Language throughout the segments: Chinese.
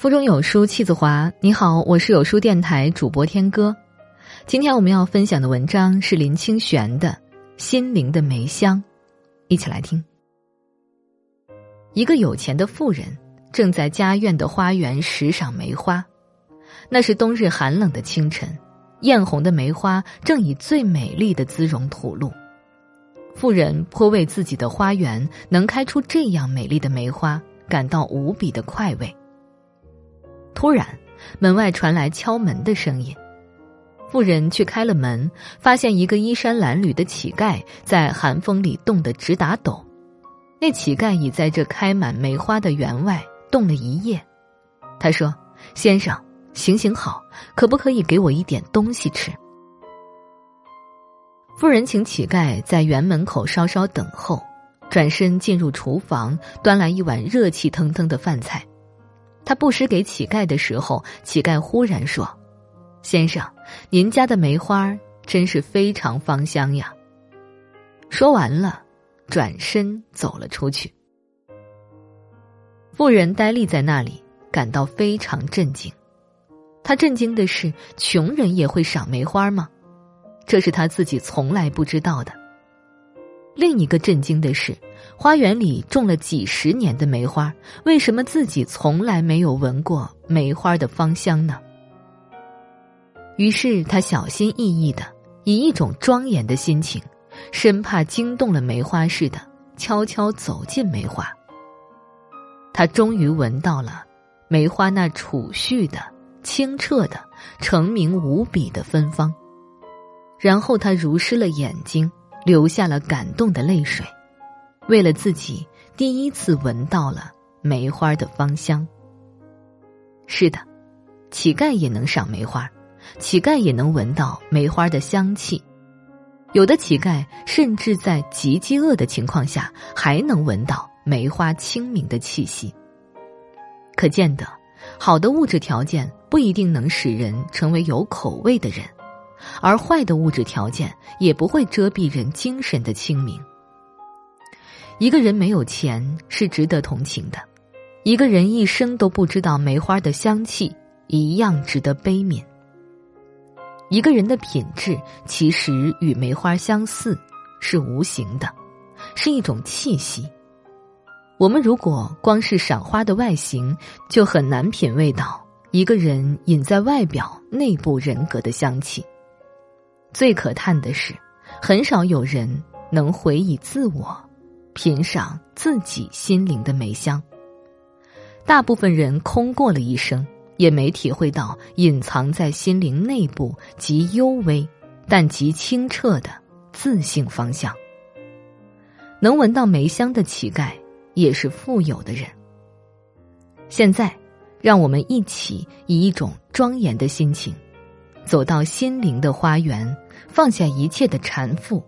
腹中有书气自华。你好，我是有书电台主播天歌。今天我们要分享的文章是林清玄的《心灵的梅香》，一起来听。一个有钱的富人正在家院的花园拾赏梅花，那是冬日寒冷的清晨，艳红的梅花正以最美丽的姿容吐露。富人颇为自己的花园能开出这样美丽的梅花感到无比的快慰。突然，门外传来敲门的声音。妇人去开了门，发现一个衣衫褴褛的乞丐在寒风里冻得直打抖。那乞丐已在这开满梅花的园外冻了一夜。他说：“先生，行行好，可不可以给我一点东西吃？”妇人请乞丐在园门口稍稍等候，转身进入厨房，端来一碗热气腾腾的饭菜。他布施给乞丐的时候，乞丐忽然说：“先生，您家的梅花真是非常芳香呀。”说完了，转身走了出去。富人呆立在那里，感到非常震惊。他震惊的是，穷人也会赏梅花吗？这是他自己从来不知道的。另一个震惊的是。花园里种了几十年的梅花，为什么自己从来没有闻过梅花的芳香呢？于是他小心翼翼的，以一种庄严的心情，生怕惊动了梅花似的，悄悄走进梅花。他终于闻到了梅花那储蓄的、清澈的、澄明无比的芬芳，然后他如湿了眼睛，流下了感动的泪水。为了自己第一次闻到了梅花的芳香。是的，乞丐也能赏梅花，乞丐也能闻到梅花的香气。有的乞丐甚至在极饥饿的情况下，还能闻到梅花清明的气息。可见得，好的物质条件不一定能使人成为有口味的人，而坏的物质条件也不会遮蔽人精神的清明。一个人没有钱是值得同情的，一个人一生都不知道梅花的香气一样值得悲悯。一个人的品质其实与梅花相似，是无形的，是一种气息。我们如果光是赏花的外形，就很难品味到一个人隐在外表、内部人格的香气。最可叹的是，很少有人能回忆自我。品赏自己心灵的梅香。大部分人空过了一生，也没体会到隐藏在心灵内部极幽微，但极清澈的自性方向。能闻到梅香的乞丐，也是富有的人。现在，让我们一起以一种庄严的心情，走到心灵的花园，放下一切的缠缚，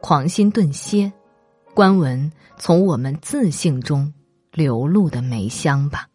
狂心顿歇。观闻从我们自性中流露的梅香吧。